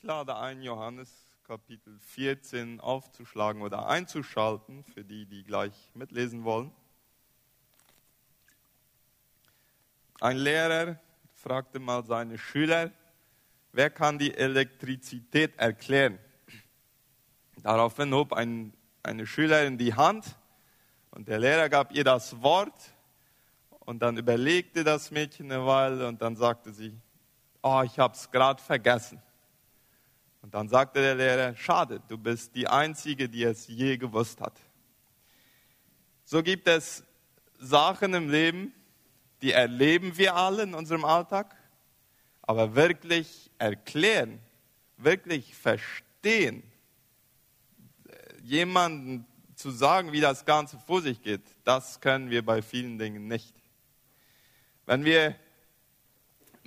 Ich lade ein, Johannes Kapitel 14 aufzuschlagen oder einzuschalten, für die, die gleich mitlesen wollen. Ein Lehrer fragte mal seine Schüler, wer kann die Elektrizität erklären? Daraufhin hob ein, eine Schülerin die Hand und der Lehrer gab ihr das Wort und dann überlegte das Mädchen eine Weile und dann sagte sie, oh, ich habe es gerade vergessen. Und dann sagte der Lehrer, schade, du bist die Einzige, die es je gewusst hat. So gibt es Sachen im Leben, die erleben wir alle in unserem Alltag, aber wirklich erklären, wirklich verstehen, jemanden zu sagen, wie das Ganze vor sich geht, das können wir bei vielen Dingen nicht. Wenn wir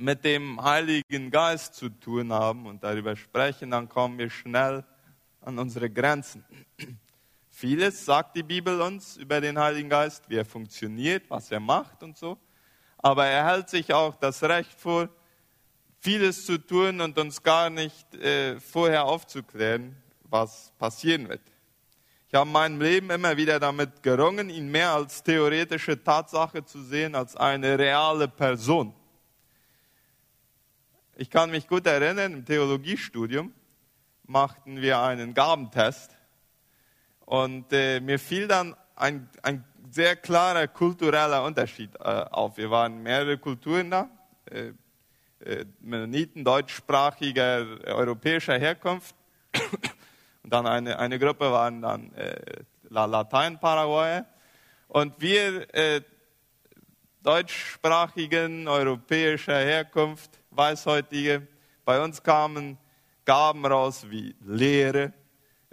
mit dem Heiligen Geist zu tun haben und darüber sprechen, dann kommen wir schnell an unsere Grenzen. Vieles sagt die Bibel uns über den Heiligen Geist, wie er funktioniert, was er macht und so. Aber er hält sich auch das Recht vor, vieles zu tun und uns gar nicht äh, vorher aufzuklären, was passieren wird. Ich habe in meinem Leben immer wieder damit gerungen, ihn mehr als theoretische Tatsache zu sehen, als eine reale Person. Ich kann mich gut erinnern, im Theologiestudium machten wir einen Gabentest und äh, mir fiel dann ein, ein sehr klarer kultureller Unterschied äh, auf. Wir waren mehrere Kulturen da, äh, äh Mennoniten deutschsprachiger europäischer Herkunft und dann eine, eine Gruppe waren dann äh, Latein-Paraguayer und wir äh, deutschsprachigen europäischer Herkunft Weißhäutige. Bei uns kamen Gaben raus wie Lehre,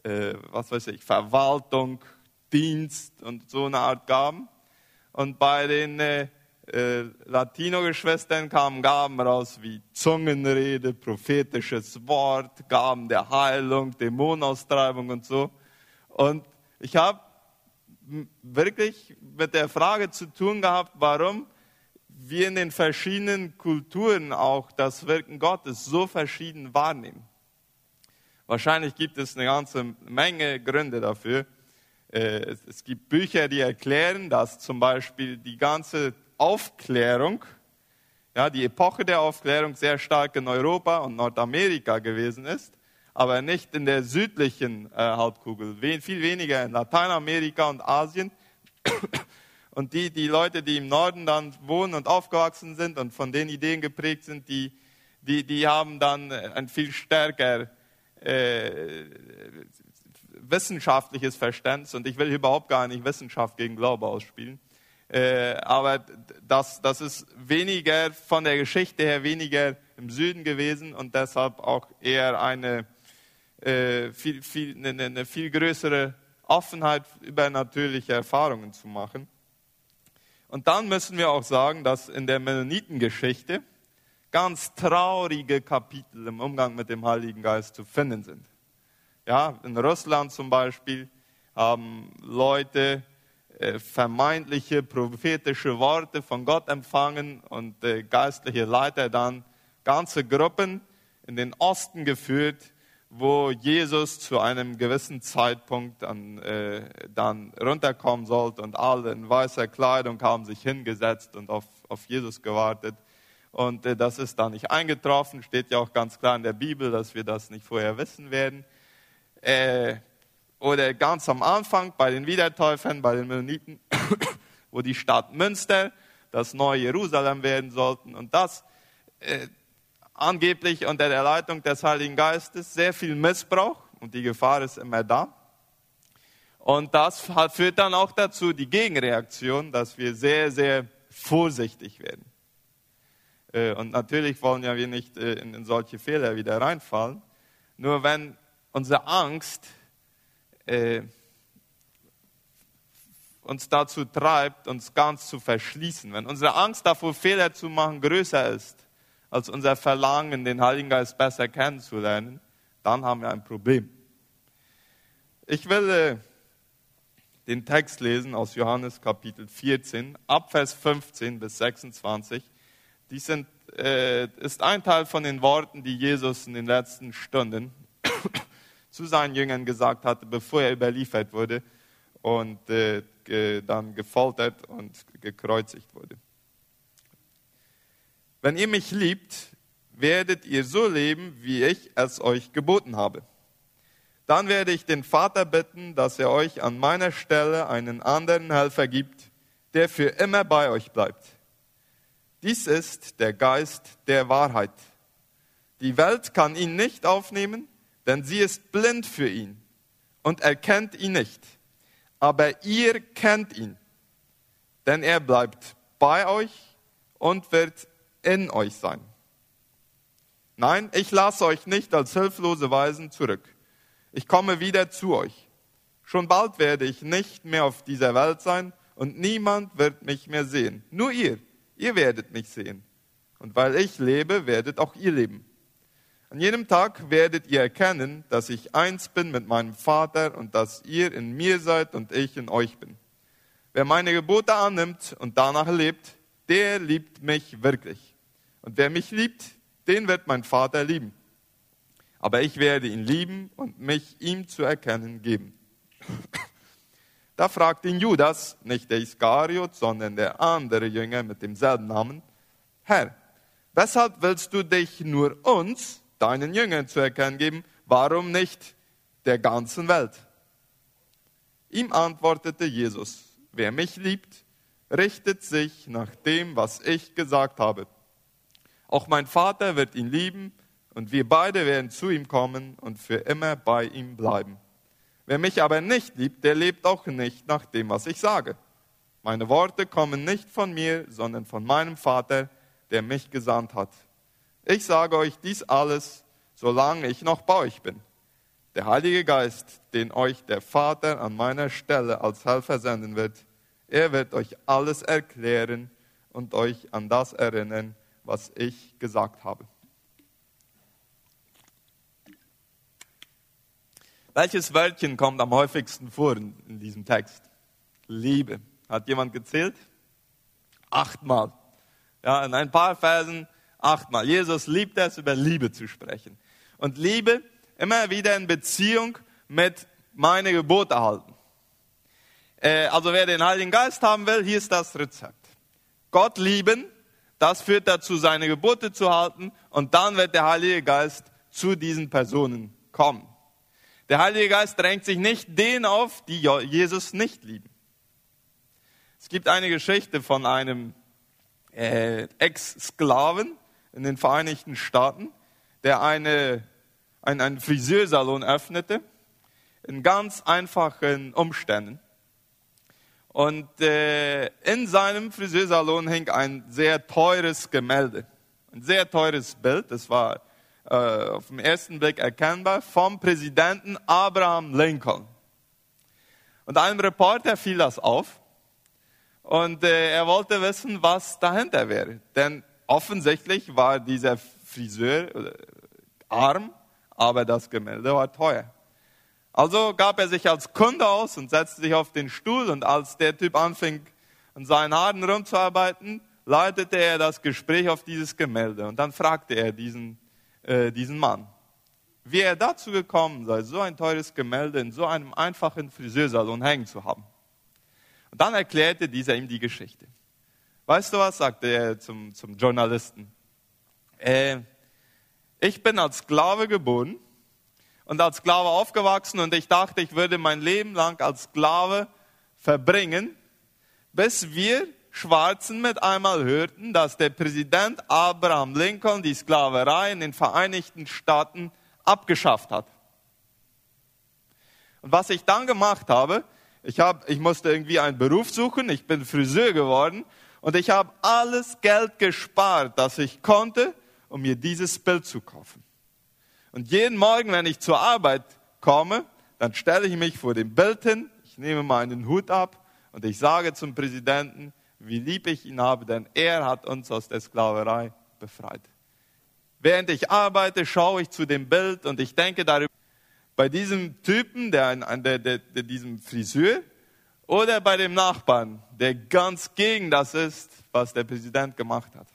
äh, was weiß ich, Verwaltung, Dienst und so eine Art Gaben. Und bei den äh, äh, Latino-Geschwistern kamen Gaben raus wie Zungenrede, prophetisches Wort, Gaben der Heilung, Dämonenaustreibung und so. Und ich habe wirklich mit der Frage zu tun gehabt, warum wir in den verschiedenen Kulturen auch das Wirken Gottes so verschieden wahrnehmen. Wahrscheinlich gibt es eine ganze Menge Gründe dafür. Äh, es gibt Bücher, die erklären, dass zum Beispiel die ganze Aufklärung, ja, die Epoche der Aufklärung sehr stark in Europa und Nordamerika gewesen ist, aber nicht in der südlichen äh, Halbkugel, viel weniger in Lateinamerika und Asien und die, die Leute, die im Norden dann wohnen und aufgewachsen sind und von den Ideen geprägt sind, die, die, die haben dann ein viel stärker äh, wissenschaftliches Verständnis. Und ich will überhaupt gar nicht Wissenschaft gegen Glaube ausspielen. Äh, aber das, das ist weniger von der Geschichte her weniger im Süden gewesen und deshalb auch eher eine, äh, viel, viel, eine, eine viel größere Offenheit über natürliche Erfahrungen zu machen. Und dann müssen wir auch sagen, dass in der Mennonitengeschichte ganz traurige Kapitel im Umgang mit dem Heiligen Geist zu finden sind. Ja, in Russland zum Beispiel haben Leute äh, vermeintliche prophetische Worte von Gott empfangen und äh, geistliche Leiter dann ganze Gruppen in den Osten geführt, wo Jesus zu einem gewissen Zeitpunkt dann, äh, dann runterkommen sollte und alle in weißer Kleidung haben sich hingesetzt und auf, auf Jesus gewartet. Und äh, das ist dann nicht eingetroffen, steht ja auch ganz klar in der Bibel, dass wir das nicht vorher wissen werden. Äh, oder ganz am Anfang bei den Wiedertäufern, bei den Mennoniten, wo die Stadt Münster das neue Jerusalem werden sollten. Und das, äh, angeblich unter der Leitung des Heiligen Geistes sehr viel Missbrauch und die Gefahr ist immer da. Und das führt dann auch dazu, die Gegenreaktion, dass wir sehr, sehr vorsichtig werden. Äh, und natürlich wollen ja wir nicht äh, in solche Fehler wieder reinfallen. Nur wenn unsere Angst äh, uns dazu treibt, uns ganz zu verschließen, wenn unsere Angst davor, Fehler zu machen, größer ist als unser Verlangen, den Heiligen Geist besser kennenzulernen, dann haben wir ein Problem. Ich will äh, den Text lesen aus Johannes Kapitel 14, ab Vers 15 bis 26. Dies sind äh, ist ein Teil von den Worten, die Jesus in den letzten Stunden zu seinen Jüngern gesagt hatte, bevor er überliefert wurde und äh, dann gefoltert und gekreuzigt wurde. Wenn ihr mich liebt, werdet ihr so leben, wie ich es euch geboten habe. Dann werde ich den Vater bitten, dass er euch an meiner Stelle einen anderen Helfer gibt, der für immer bei euch bleibt. Dies ist der Geist der Wahrheit. Die Welt kann ihn nicht aufnehmen, denn sie ist blind für ihn und erkennt ihn nicht. Aber ihr kennt ihn, denn er bleibt bei euch und wird in euch sein. Nein, ich lasse euch nicht als hilflose Weisen zurück. Ich komme wieder zu euch. Schon bald werde ich nicht mehr auf dieser Welt sein und niemand wird mich mehr sehen. Nur ihr, ihr werdet mich sehen. Und weil ich lebe, werdet auch ihr leben. An jenem Tag werdet ihr erkennen, dass ich eins bin mit meinem Vater und dass ihr in mir seid und ich in euch bin. Wer meine Gebote annimmt und danach lebt, der liebt mich wirklich. Und wer mich liebt, den wird mein Vater lieben. Aber ich werde ihn lieben und mich ihm zu erkennen geben. Da fragt ihn Judas, nicht der Iskariot, sondern der andere Jünger mit demselben Namen, Herr, weshalb willst du dich nur uns, deinen Jüngern, zu erkennen geben, warum nicht der ganzen Welt? Ihm antwortete Jesus, wer mich liebt, richtet sich nach dem, was ich gesagt habe. Auch mein Vater wird ihn lieben und wir beide werden zu ihm kommen und für immer bei ihm bleiben. Wer mich aber nicht liebt, der lebt auch nicht nach dem, was ich sage. Meine Worte kommen nicht von mir, sondern von meinem Vater, der mich gesandt hat. Ich sage euch dies alles, solange ich noch bei euch bin. Der Heilige Geist, den euch der Vater an meiner Stelle als Helfer senden wird, er wird euch alles erklären und euch an das erinnern, was ich gesagt habe. Welches Wörtchen kommt am häufigsten vor in, in diesem Text? Liebe. Hat jemand gezählt? Achtmal. Ja, in ein paar Versen achtmal. Jesus liebt es, über Liebe zu sprechen. Und Liebe immer wieder in Beziehung mit meine Gebote halten. Äh, also wer den Heiligen Geist haben will, hier ist das Rezept. Gott lieben das führt dazu, seine Gebote zu halten und dann wird der Heilige Geist zu diesen Personen kommen. Der Heilige Geist drängt sich nicht denen auf, die Jesus nicht lieben. Es gibt eine Geschichte von einem äh, Ex-Sklaven in den Vereinigten Staaten, der eine, ein, einen Friseursalon öffnete, in ganz einfachen Umständen. Und äh, in seinem Friseursalon hing ein sehr teures Gemälde. Ein sehr teures Bild. Das war äh, auf den ersten Blick erkennbar vom Präsidenten Abraham Lincoln. Und einem Reporter fiel das auf. Und äh, er wollte wissen, was dahinter wäre. Denn offensichtlich war dieser Friseur äh, arm, aber das Gemälde war teuer. Also gab er sich als Kunde aus und setzte sich auf den Stuhl und als der Typ anfing, an seinen Haaren rumzuarbeiten, leitete er das Gespräch auf dieses Gemälde und dann fragte er diesen, äh, diesen Mann, wie er dazu gekommen sei, so ein teures Gemälde in so einem einfachen Friseursalon hängen zu haben. Und dann erklärte dieser ihm die Geschichte. Weißt du was, sagte er zum, zum Journalisten. Äh, ich bin als Sklave geboren und als Sklave aufgewachsen und ich dachte, ich würde mein Leben lang als Sklave verbringen, bis wir Schwarzen mit einmal hörten, dass der Präsident Abraham Lincoln die Sklaverei in den Vereinigten Staaten abgeschafft hat. Und was ich dann gemacht habe, ich, hab, ich musste irgendwie einen Beruf suchen, ich bin Friseur geworden und ich habe alles Geld gespart, das ich konnte, um mir dieses Bild zu kaufen. Und jeden Morgen, wenn ich zur Arbeit komme, dann stelle ich mich vor dem Bild hin, ich nehme meinen Hut ab und ich sage zum Präsidenten, wie lieb ich ihn habe, denn er hat uns aus der Sklaverei befreit. Während ich arbeite, schaue ich zu dem Bild und ich denke darüber, bei diesem Typen, der, der, der, der diesem Friseur, oder bei dem Nachbarn, der ganz gegen das ist, was der Präsident gemacht hat.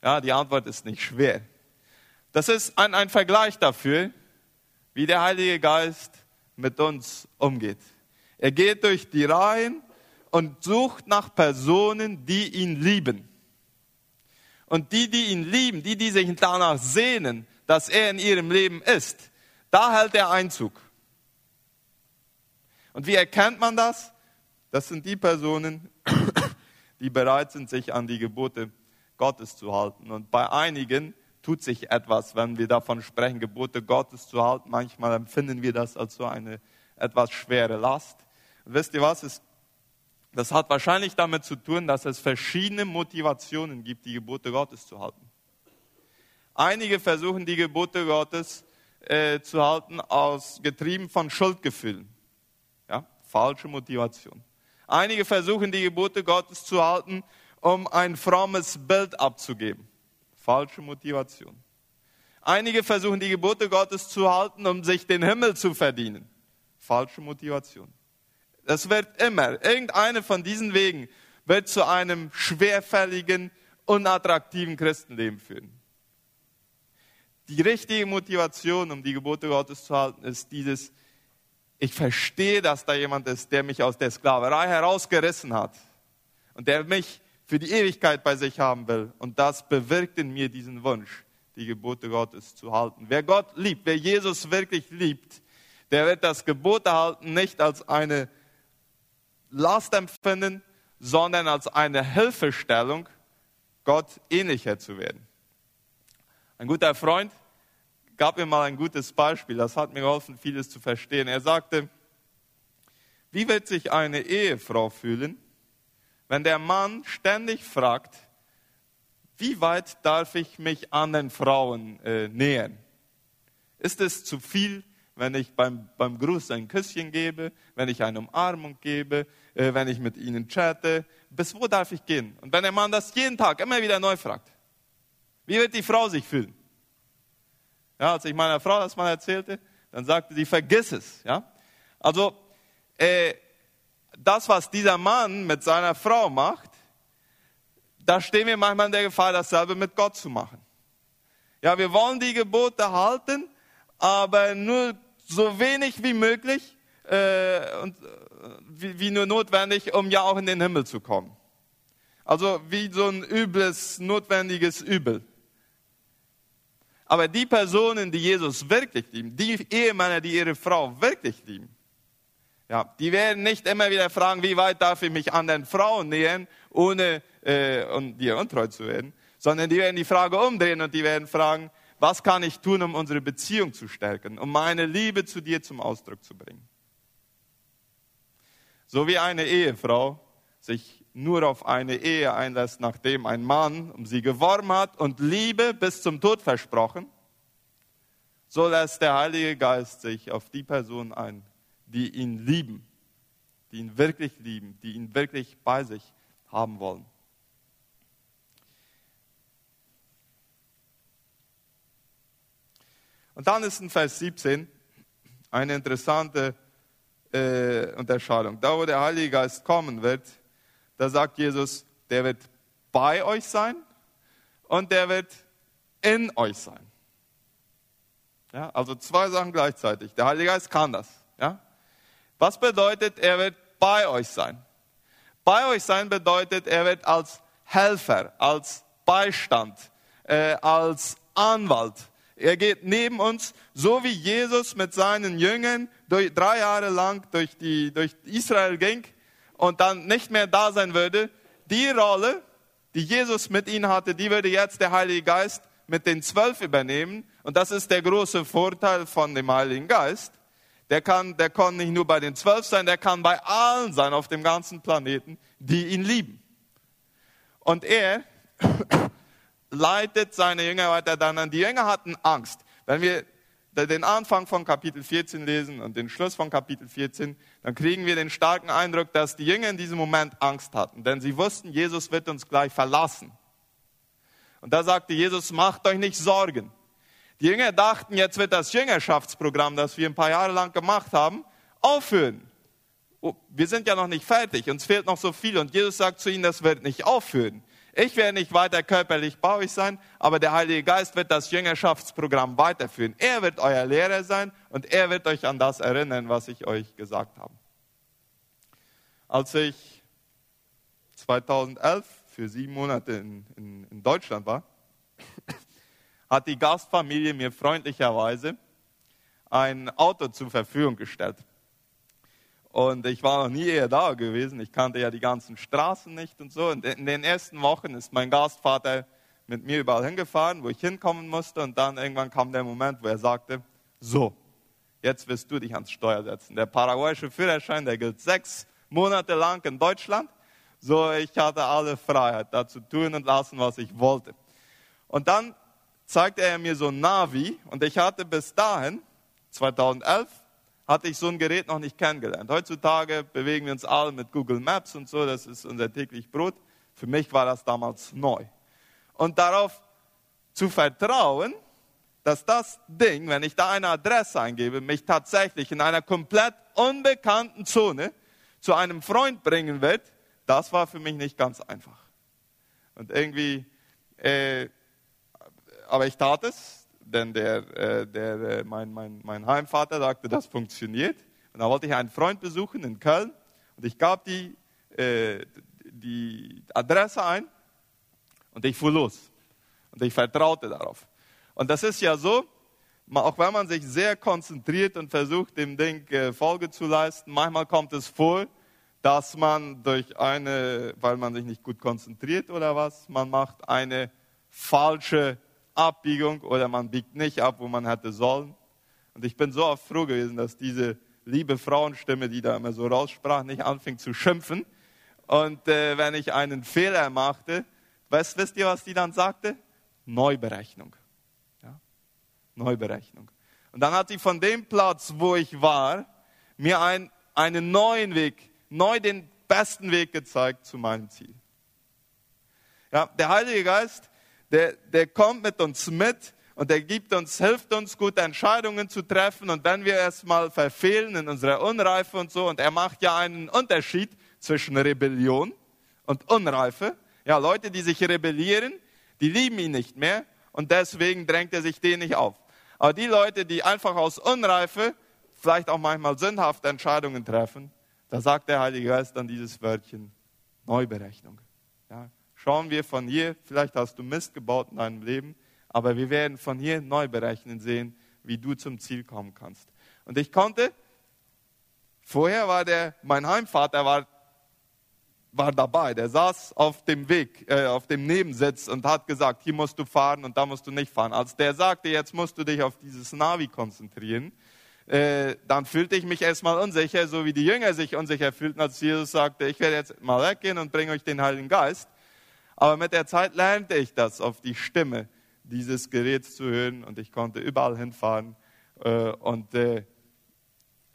Ja, die Antwort ist nicht schwer. Das ist ein, ein Vergleich dafür, wie der Heilige Geist mit uns umgeht. Er geht durch die Reihen und sucht nach Personen, die ihn lieben. Und die, die ihn lieben, die, die sich danach sehnen, dass er in ihrem Leben ist, da hält er Einzug. Und wie erkennt man das? Das sind die Personen, die bereit sind, sich an die Gebote Gottes zu halten. Und bei einigen tut sich etwas, wenn wir davon sprechen, Gebote Gottes zu halten. Manchmal empfinden wir das als so eine etwas schwere Last. Und wisst ihr was? Es, das hat wahrscheinlich damit zu tun, dass es verschiedene Motivationen gibt, die Gebote Gottes zu halten. Einige versuchen die Gebote Gottes äh, zu halten aus getrieben von Schuldgefühlen. Ja, falsche Motivation. Einige versuchen die Gebote Gottes zu halten, um ein frommes Bild abzugeben. Falsche Motivation. Einige versuchen die Gebote Gottes zu halten, um sich den Himmel zu verdienen. Falsche Motivation. Es wird immer, irgendeine von diesen Wegen wird zu einem schwerfälligen, unattraktiven Christenleben führen. Die richtige Motivation, um die Gebote Gottes zu halten, ist dieses, ich verstehe, dass da jemand ist, der mich aus der Sklaverei herausgerissen hat und der mich für die Ewigkeit bei sich haben will. Und das bewirkt in mir diesen Wunsch, die Gebote Gottes zu halten. Wer Gott liebt, wer Jesus wirklich liebt, der wird das Gebot erhalten nicht als eine Last empfinden, sondern als eine Hilfestellung, Gott ähnlicher zu werden. Ein guter Freund gab mir mal ein gutes Beispiel, das hat mir geholfen, vieles zu verstehen. Er sagte, wie wird sich eine Ehefrau fühlen, wenn der Mann ständig fragt, wie weit darf ich mich anderen Frauen äh, nähern? Ist es zu viel, wenn ich beim, beim Gruß ein Küsschen gebe, wenn ich eine Umarmung gebe, äh, wenn ich mit ihnen chatte? Bis wo darf ich gehen? Und wenn der Mann das jeden Tag immer wieder neu fragt, wie wird die Frau sich fühlen? Ja, als ich meiner Frau das mal erzählte, dann sagte sie, vergiss es. Ja? Also, äh, das, was dieser Mann mit seiner Frau macht, da stehen wir manchmal in der Gefahr, dasselbe mit Gott zu machen. Ja, wir wollen die Gebote halten, aber nur so wenig wie möglich äh, und äh, wie, wie nur notwendig, um ja auch in den Himmel zu kommen. Also wie so ein übles, notwendiges Übel. Aber die Personen, die Jesus wirklich lieben, die Ehemänner, die ihre Frau wirklich lieben, ja, die werden nicht immer wieder fragen, wie weit darf ich mich anderen Frauen nähern, ohne äh, um dir untreu zu werden, sondern die werden die Frage umdrehen und die werden fragen, was kann ich tun, um unsere Beziehung zu stärken, um meine Liebe zu dir zum Ausdruck zu bringen. So wie eine Ehefrau sich nur auf eine Ehe einlässt, nachdem ein Mann um sie geworben hat und Liebe bis zum Tod versprochen, so lässt der Heilige Geist sich auf die Personen ein, die ihn lieben, die ihn wirklich lieben, die ihn wirklich bei sich haben wollen. Und dann ist in Vers 17 eine interessante äh, Unterscheidung. Da, wo der Heilige Geist kommen wird, da sagt Jesus, der wird bei euch sein und der wird in euch sein. Ja, also zwei Sachen gleichzeitig. Der Heilige Geist kann das. Was bedeutet, er wird bei euch sein? Bei euch sein bedeutet, er wird als Helfer, als Beistand, äh, als Anwalt. Er geht neben uns, so wie Jesus mit seinen Jüngern durch, drei Jahre lang durch, die, durch Israel ging und dann nicht mehr da sein würde, die Rolle, die Jesus mit ihnen hatte, die würde jetzt der Heilige Geist mit den zwölf übernehmen. Und das ist der große Vorteil von dem Heiligen Geist. Der kann, der kann nicht nur bei den zwölf sein, der kann bei allen sein auf dem ganzen Planeten, die ihn lieben. Und er leitet seine Jünger weiter dann an. Die Jünger hatten Angst. Wenn wir den Anfang von Kapitel 14 lesen und den Schluss von Kapitel 14, dann kriegen wir den starken Eindruck, dass die Jünger in diesem Moment Angst hatten, denn sie wussten, Jesus wird uns gleich verlassen. Und da sagte Jesus, macht euch nicht Sorgen. Die Jünger dachten, jetzt wird das Jüngerschaftsprogramm, das wir ein paar Jahre lang gemacht haben, aufhören. Oh, wir sind ja noch nicht fertig, uns fehlt noch so viel. Und Jesus sagt zu ihnen, das wird nicht aufhören. Ich werde nicht weiter körperlich bei euch sein, aber der Heilige Geist wird das Jüngerschaftsprogramm weiterführen. Er wird euer Lehrer sein und er wird euch an das erinnern, was ich euch gesagt habe. Als ich 2011 für sieben Monate in, in, in Deutschland war, hat die Gastfamilie mir freundlicherweise ein Auto zur Verfügung gestellt. Und ich war noch nie eher da gewesen. Ich kannte ja die ganzen Straßen nicht und so. Und in den ersten Wochen ist mein Gastvater mit mir überall hingefahren, wo ich hinkommen musste. Und dann irgendwann kam der Moment, wo er sagte, so, jetzt wirst du dich ans Steuer setzen. Der paraguayische Führerschein, der gilt sechs Monate lang in Deutschland. So, ich hatte alle Freiheit, da zu tun und lassen, was ich wollte. Und dann zeigte er mir so ein Navi und ich hatte bis dahin, 2011, hatte ich so ein Gerät noch nicht kennengelernt. Heutzutage bewegen wir uns alle mit Google Maps und so, das ist unser täglich Brot. Für mich war das damals neu. Und darauf zu vertrauen, dass das Ding, wenn ich da eine Adresse eingebe, mich tatsächlich in einer komplett unbekannten Zone zu einem Freund bringen wird, das war für mich nicht ganz einfach. Und irgendwie, äh, aber ich tat es, denn der, äh, der, äh, mein, mein, mein Heimvater sagte, das funktioniert. Und da wollte ich einen Freund besuchen in Köln und ich gab die, äh, die Adresse ein und ich fuhr los. Und ich vertraute darauf. Und das ist ja so, auch wenn man sich sehr konzentriert und versucht, dem Ding Folge zu leisten, manchmal kommt es vor, dass man durch eine, weil man sich nicht gut konzentriert oder was, man macht eine falsche Abbiegung oder man biegt nicht ab, wo man hätte sollen. Und ich bin so oft froh gewesen, dass diese liebe Frauenstimme, die da immer so raussprach, nicht anfing zu schimpfen. Und äh, wenn ich einen Fehler machte, weißt, wisst ihr, was die dann sagte? Neuberechnung. Ja? Neuberechnung. Und dann hat sie von dem Platz, wo ich war, mir ein, einen neuen Weg, neu den besten Weg gezeigt zu meinem Ziel. Ja, der Heilige Geist der, der kommt mit uns mit und der gibt uns, hilft uns, gute Entscheidungen zu treffen. Und wenn wir erstmal verfehlen in unserer Unreife und so, und er macht ja einen Unterschied zwischen Rebellion und Unreife. Ja, Leute, die sich rebellieren, die lieben ihn nicht mehr und deswegen drängt er sich denen nicht auf. Aber die Leute, die einfach aus Unreife, vielleicht auch manchmal sündhafte Entscheidungen treffen, da sagt der Heilige Geist dann dieses Wörtchen Neuberechnung. Ja, schauen wir von hier, vielleicht hast du Mist gebaut in deinem Leben, aber wir werden von hier neu berechnen sehen, wie du zum Ziel kommen kannst. Und ich konnte, vorher war der, mein Heimvater war, war dabei, der saß auf dem Weg, äh, auf dem Nebensitz und hat gesagt, hier musst du fahren und da musst du nicht fahren. Als der sagte, jetzt musst du dich auf dieses Navi konzentrieren, äh, dann fühlte ich mich erstmal unsicher, so wie die Jünger sich unsicher fühlten, als Jesus sagte, ich werde jetzt mal weggehen und bringe euch den Heiligen Geist. Aber mit der Zeit lernte ich das, auf die Stimme dieses Geräts zu hören und ich konnte überall hinfahren äh, und äh,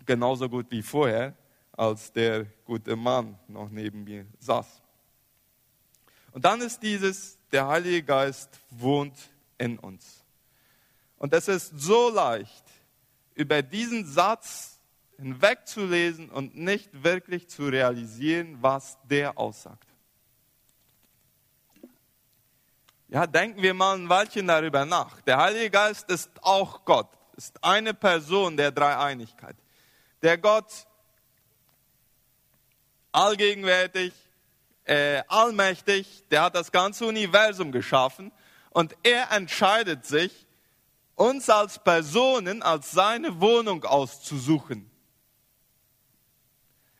genauso gut wie vorher, als der gute Mann noch neben mir saß. Und dann ist dieses, der Heilige Geist wohnt in uns. Und es ist so leicht, über diesen Satz hinwegzulesen und nicht wirklich zu realisieren, was der aussagt. Ja, denken wir mal ein Weilchen darüber nach. Der Heilige Geist ist auch Gott, ist eine Person der Dreieinigkeit. Der Gott allgegenwärtig, äh, allmächtig, der hat das ganze Universum geschaffen und er entscheidet sich, uns als Personen, als seine Wohnung auszusuchen.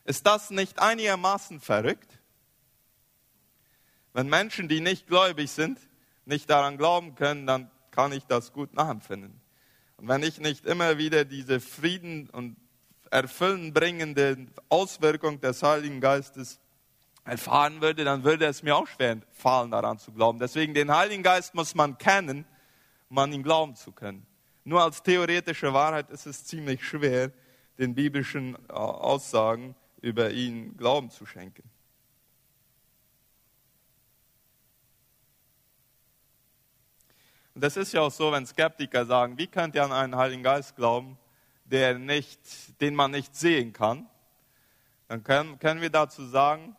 Ist das nicht einigermaßen verrückt? Wenn Menschen, die nicht gläubig sind, nicht daran glauben können, dann kann ich das gut nachempfinden. Und wenn ich nicht immer wieder diese Frieden und Erfüllen bringende Auswirkung des Heiligen Geistes erfahren würde, dann würde es mir auch schwer fallen, daran zu glauben. Deswegen den Heiligen Geist muss man kennen, um an ihn glauben zu können. Nur als theoretische Wahrheit ist es ziemlich schwer, den biblischen äh, Aussagen über ihn Glauben zu schenken. Und das ist ja auch so, wenn Skeptiker sagen, wie könnt ihr an einen Heiligen Geist glauben, der nicht, den man nicht sehen kann? Dann können, können wir dazu sagen,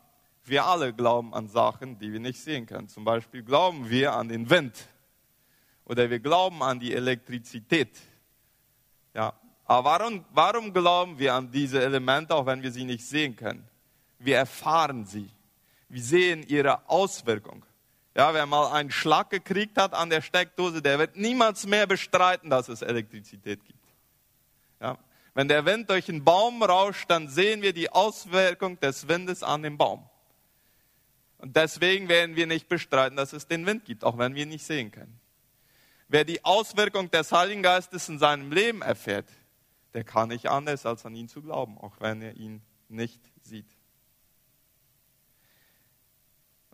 Wir alle glauben an Sachen, die wir nicht sehen können. Zum Beispiel glauben wir an den Wind oder wir glauben an die Elektrizität. Ja, aber warum, warum glauben wir an diese Elemente, auch wenn wir sie nicht sehen können? Wir erfahren sie. Wir sehen ihre Auswirkung. Ja, wer mal einen Schlag gekriegt hat an der Steckdose, der wird niemals mehr bestreiten, dass es Elektrizität gibt. Ja, wenn der Wind durch einen Baum rauscht, dann sehen wir die Auswirkung des Windes an dem Baum. Und deswegen werden wir nicht bestreiten, dass es den Wind gibt, auch wenn wir ihn nicht sehen können. Wer die Auswirkung des Heiligen Geistes in seinem Leben erfährt, der kann nicht anders, als an ihn zu glauben, auch wenn er ihn nicht sieht.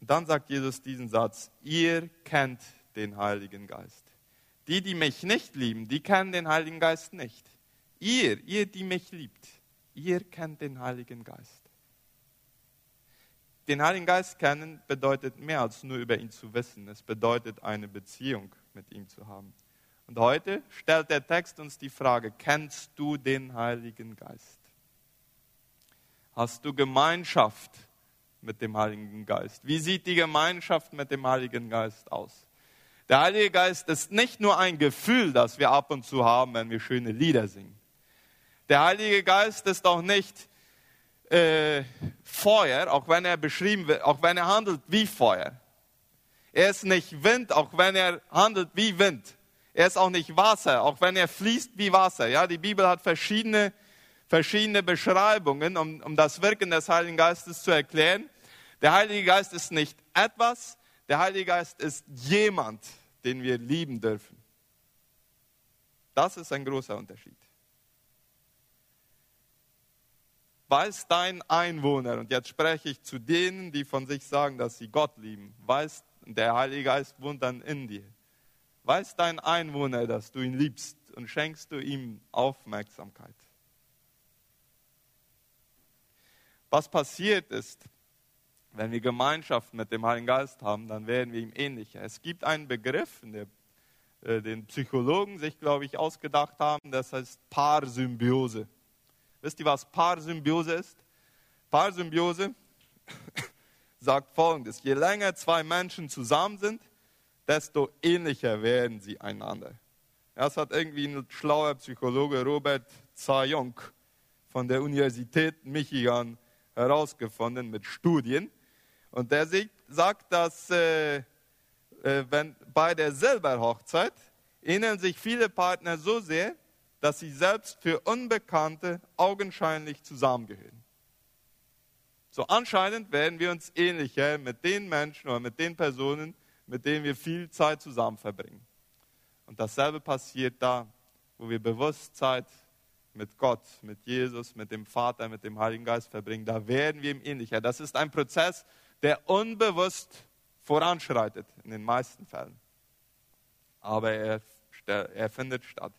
Und dann sagt Jesus diesen Satz, ihr kennt den Heiligen Geist. Die, die mich nicht lieben, die kennen den Heiligen Geist nicht. Ihr, ihr, die mich liebt, ihr kennt den Heiligen Geist. Den Heiligen Geist kennen bedeutet mehr als nur über ihn zu wissen. Es bedeutet eine Beziehung mit ihm zu haben. Und heute stellt der Text uns die Frage, kennst du den Heiligen Geist? Hast du Gemeinschaft mit dem Heiligen Geist? Wie sieht die Gemeinschaft mit dem Heiligen Geist aus? Der Heilige Geist ist nicht nur ein Gefühl, das wir ab und zu haben, wenn wir schöne Lieder singen. Der Heilige Geist ist auch nicht äh, Feuer, auch wenn er beschrieben wird, auch wenn er handelt wie Feuer. Er ist nicht Wind, auch wenn er handelt wie Wind. Er ist auch nicht Wasser, auch wenn er fließt wie Wasser. Ja, die Bibel hat verschiedene, verschiedene Beschreibungen, um, um das Wirken des Heiligen Geistes zu erklären. Der Heilige Geist ist nicht etwas, der Heilige Geist ist jemand, den wir lieben dürfen. Das ist ein großer Unterschied. Weiß dein Einwohner, und jetzt spreche ich zu denen, die von sich sagen, dass sie Gott lieben, weiß, der Heilige Geist wohnt dann in dir. Weiß dein Einwohner, dass du ihn liebst und schenkst du ihm Aufmerksamkeit. Was passiert ist, wenn wir Gemeinschaft mit dem Heiligen Geist haben, dann werden wir ihm ähnlicher. Es gibt einen Begriff, äh, den Psychologen sich, glaube ich, ausgedacht haben, das heißt Paarsymbiose. Wisst ihr, was Paarsymbiose ist? Paarsymbiose sagt folgendes: Je länger zwei Menschen zusammen sind, desto ähnlicher werden sie einander. Das hat irgendwie ein schlauer Psychologe Robert Zayong von der Universität Michigan herausgefunden mit Studien. Und der sagt, dass äh, äh, wenn bei der Silberhochzeit ähneln sich viele Partner so sehr, dass sie selbst für Unbekannte augenscheinlich zusammengehören. So anscheinend werden wir uns ähnlicher mit den Menschen oder mit den Personen, mit denen wir viel Zeit zusammen verbringen. Und dasselbe passiert da, wo wir bewusst Zeit mit Gott, mit Jesus, mit dem Vater, mit dem Heiligen Geist verbringen. Da werden wir ihm ähnlicher. Das ist ein Prozess, der unbewusst voranschreitet, in den meisten Fällen. Aber er, er findet statt.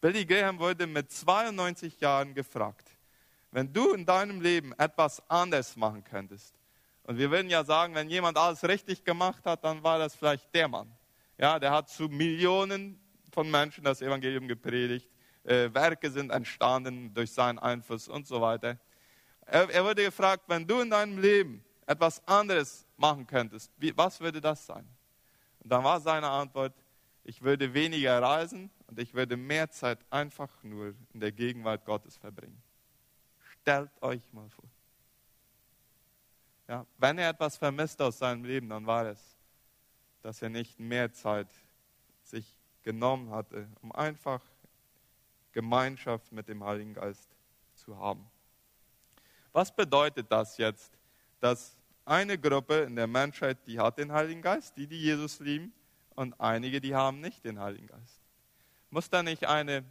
Billy Graham wurde mit 92 Jahren gefragt, wenn du in deinem Leben etwas anders machen könntest, und wir würden ja sagen, wenn jemand alles richtig gemacht hat, dann war das vielleicht der Mann. Ja, der hat zu Millionen von Menschen das Evangelium gepredigt. Äh, Werke sind entstanden durch seinen Einfluss und so weiter. Er, er wurde gefragt, wenn du in deinem Leben etwas anderes machen könntest, wie, was würde das sein? Und dann war seine Antwort, ich würde weniger reisen und ich würde mehr Zeit einfach nur in der Gegenwart Gottes verbringen. Stellt euch mal vor. Ja, wenn er etwas vermisst aus seinem Leben, dann war es, dass er nicht mehr Zeit sich genommen hatte, um einfach Gemeinschaft mit dem Heiligen Geist zu haben. Was bedeutet das jetzt, dass eine Gruppe in der Menschheit, die hat den Heiligen Geist, die, die Jesus lieben, und einige, die haben nicht den Heiligen Geist. Muss da nicht eine,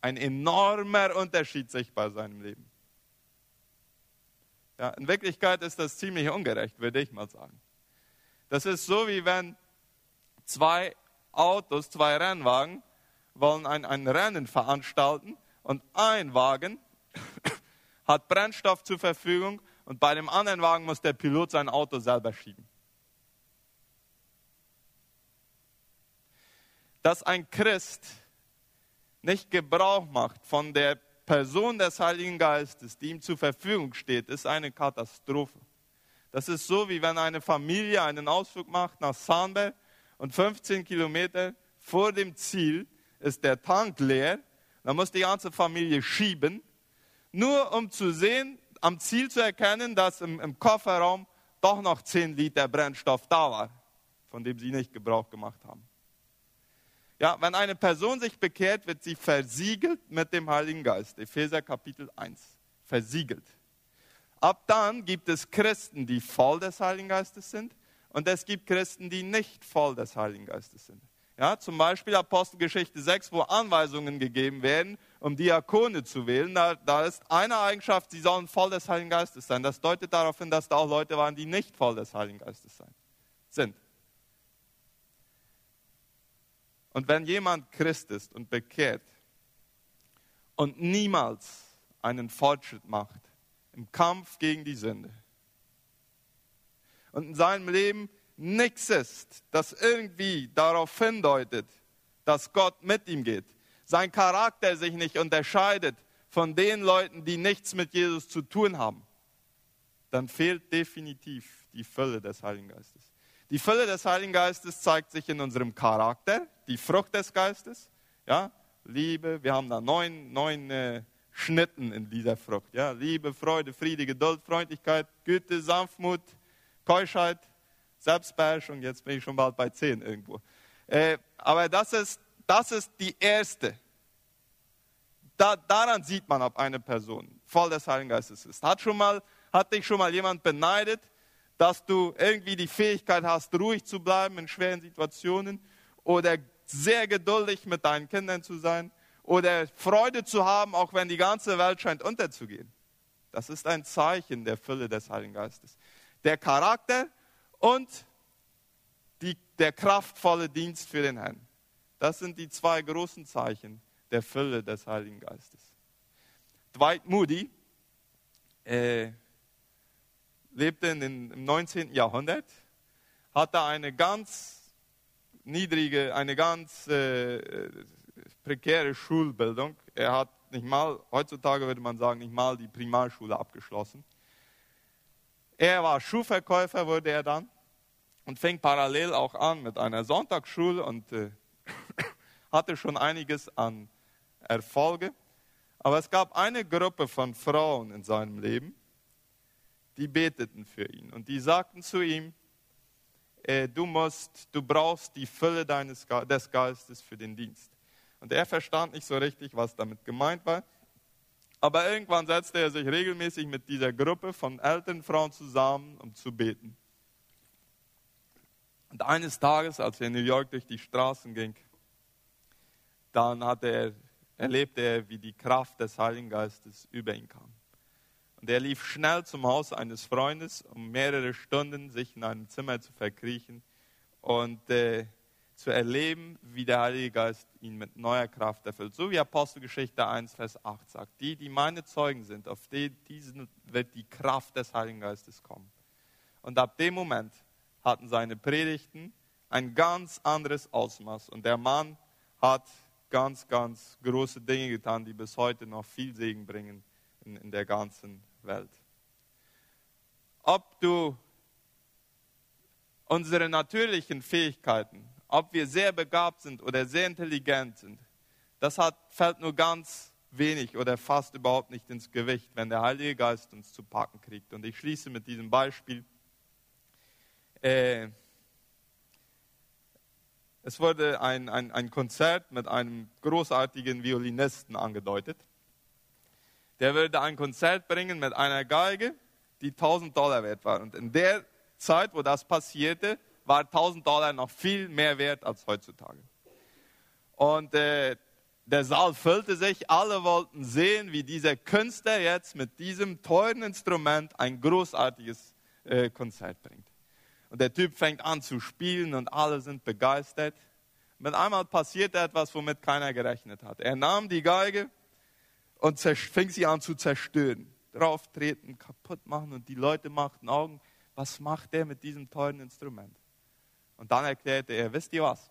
ein enormer Unterschied sichtbar sein im Leben? Ja, in Wirklichkeit ist das ziemlich ungerecht, würde ich mal sagen. Das ist so, wie wenn zwei Autos, zwei Rennwagen wollen ein, ein Rennen veranstalten und ein Wagen hat Brennstoff zur Verfügung und bei dem anderen Wagen muss der Pilot sein Auto selber schieben. Dass ein Christ nicht Gebrauch macht von der Person des Heiligen Geistes, die ihm zur Verfügung steht, ist eine Katastrophe. Das ist so, wie wenn eine Familie einen Ausflug macht nach Sandberg und 15 Kilometer vor dem Ziel ist der Tank leer. Dann muss die ganze Familie schieben, nur um zu sehen, am Ziel zu erkennen, dass im, im Kofferraum doch noch 10 Liter Brennstoff da war, von dem sie nicht Gebrauch gemacht haben. Ja, wenn eine Person sich bekehrt, wird sie versiegelt mit dem Heiligen Geist. Epheser Kapitel 1. Versiegelt. Ab dann gibt es Christen, die voll des Heiligen Geistes sind und es gibt Christen, die nicht voll des Heiligen Geistes sind. Ja, zum Beispiel Apostelgeschichte 6, wo Anweisungen gegeben werden, um Diakone zu wählen. Da, da ist eine Eigenschaft, sie sollen voll des Heiligen Geistes sein. Das deutet darauf hin, dass da auch Leute waren, die nicht voll des Heiligen Geistes sein, sind. Und wenn jemand Christ ist und bekehrt und niemals einen Fortschritt macht im Kampf gegen die Sünde und in seinem Leben nichts ist, das irgendwie darauf hindeutet, dass Gott mit ihm geht, sein Charakter sich nicht unterscheidet von den Leuten, die nichts mit Jesus zu tun haben, dann fehlt definitiv die Fülle des Heiligen Geistes. Die Fülle des Heiligen Geistes zeigt sich in unserem Charakter, die Frucht des Geistes, ja, Liebe, wir haben da neun, neun äh, Schnitten in dieser Frucht, ja, Liebe, Freude, Friede, Geduld, Freundlichkeit, Güte, Sanftmut, Keuschheit, Selbstbeherrschung, jetzt bin ich schon bald bei zehn irgendwo. Äh, aber das ist, das ist die erste. Da, daran sieht man, ob eine Person voll des Heiligen Geistes ist. Hat, schon mal, hat dich schon mal jemand beneidet, dass du irgendwie die Fähigkeit hast, ruhig zu bleiben in schweren Situationen oder sehr geduldig mit deinen Kindern zu sein oder Freude zu haben, auch wenn die ganze Welt scheint unterzugehen. Das ist ein Zeichen der Fülle des Heiligen Geistes. Der Charakter und die, der kraftvolle Dienst für den Herrn. Das sind die zwei großen Zeichen der Fülle des Heiligen Geistes. Dwight Moody, äh, lebte in den, im 19. Jahrhundert, hatte eine ganz niedrige, eine ganz äh, prekäre Schulbildung. Er hat nicht mal, heutzutage würde man sagen, nicht mal die Primarschule abgeschlossen. Er war Schuhverkäufer, wurde er dann, und fing parallel auch an mit einer Sonntagsschule und äh, hatte schon einiges an Erfolge. Aber es gab eine Gruppe von Frauen in seinem Leben, die beteten für ihn und die sagten zu ihm, äh, du musst, du brauchst die Fülle deines, des Geistes für den Dienst. Und er verstand nicht so richtig, was damit gemeint war. Aber irgendwann setzte er sich regelmäßig mit dieser Gruppe von älteren Frauen zusammen, um zu beten. Und eines Tages, als er in New York durch die Straßen ging, dann er, erlebte er, wie die Kraft des Heiligen Geistes über ihn kam. Und er lief schnell zum Haus eines Freundes, um mehrere Stunden sich in einem Zimmer zu verkriechen und äh, zu erleben, wie der Heilige Geist ihn mit neuer Kraft erfüllt. So wie Apostelgeschichte 1, Vers 8 sagt. Die, die meine Zeugen sind, auf die, diesen wird die Kraft des Heiligen Geistes kommen. Und ab dem Moment hatten seine Predigten ein ganz anderes Ausmaß. Und der Mann hat ganz, ganz große Dinge getan, die bis heute noch viel Segen bringen in, in der ganzen Welt. Ob du unsere natürlichen Fähigkeiten, ob wir sehr begabt sind oder sehr intelligent sind, das hat, fällt nur ganz wenig oder fast überhaupt nicht ins Gewicht, wenn der Heilige Geist uns zu packen kriegt. Und ich schließe mit diesem Beispiel. Äh, es wurde ein, ein, ein Konzert mit einem großartigen Violinisten angedeutet der würde ein Konzert bringen mit einer Geige, die 1000 Dollar wert war. Und in der Zeit, wo das passierte, war 1000 Dollar noch viel mehr wert als heutzutage. Und äh, der Saal füllte sich, alle wollten sehen, wie dieser Künstler jetzt mit diesem teuren Instrument ein großartiges äh, Konzert bringt. Und der Typ fängt an zu spielen und alle sind begeistert. Mit einmal passierte etwas, womit keiner gerechnet hat. Er nahm die Geige und fing sie an zu zerstören. Drauf treten, kaputt machen und die Leute machten Augen, was macht der mit diesem teuren Instrument? Und dann erklärte er, wisst ihr was?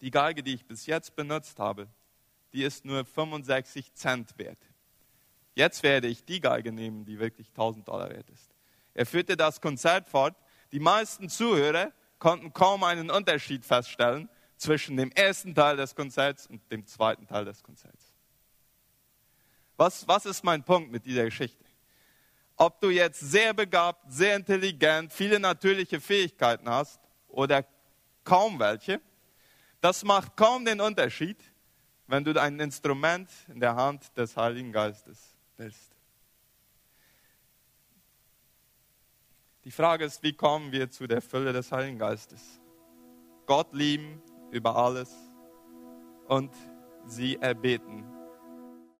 Die Geige, die ich bis jetzt benutzt habe, die ist nur 65 Cent wert. Jetzt werde ich die Geige nehmen, die wirklich 1000 Dollar wert ist. Er führte das Konzert fort. Die meisten Zuhörer konnten kaum einen Unterschied feststellen zwischen dem ersten Teil des Konzerts und dem zweiten Teil des Konzerts. Was, was ist mein Punkt mit dieser Geschichte? Ob du jetzt sehr begabt, sehr intelligent, viele natürliche Fähigkeiten hast oder kaum welche, das macht kaum den Unterschied, wenn du ein Instrument in der Hand des Heiligen Geistes bist. Die Frage ist, wie kommen wir zu der Fülle des Heiligen Geistes? Gott lieben über alles und sie erbeten